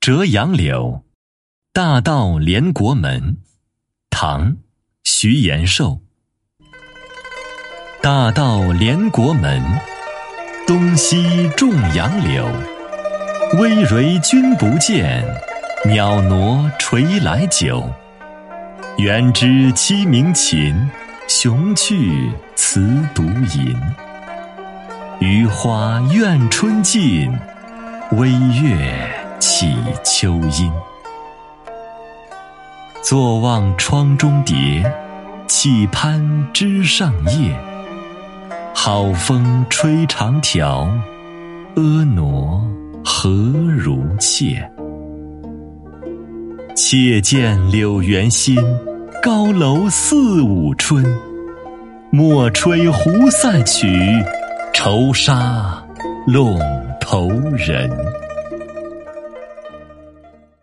折杨柳，大道连国门。唐·徐延寿。大道连国门，东西种杨柳。葳蕤君不见，袅娜垂来久。原知鸡鸣琴，雄去雌独饮。余花怨春尽，微月起秋阴。坐望窗中蝶，泣攀枝上叶。好风吹长条，婀娜何如妾？妾见柳原新，高楼四五春。莫吹胡散曲。愁杀陇头人。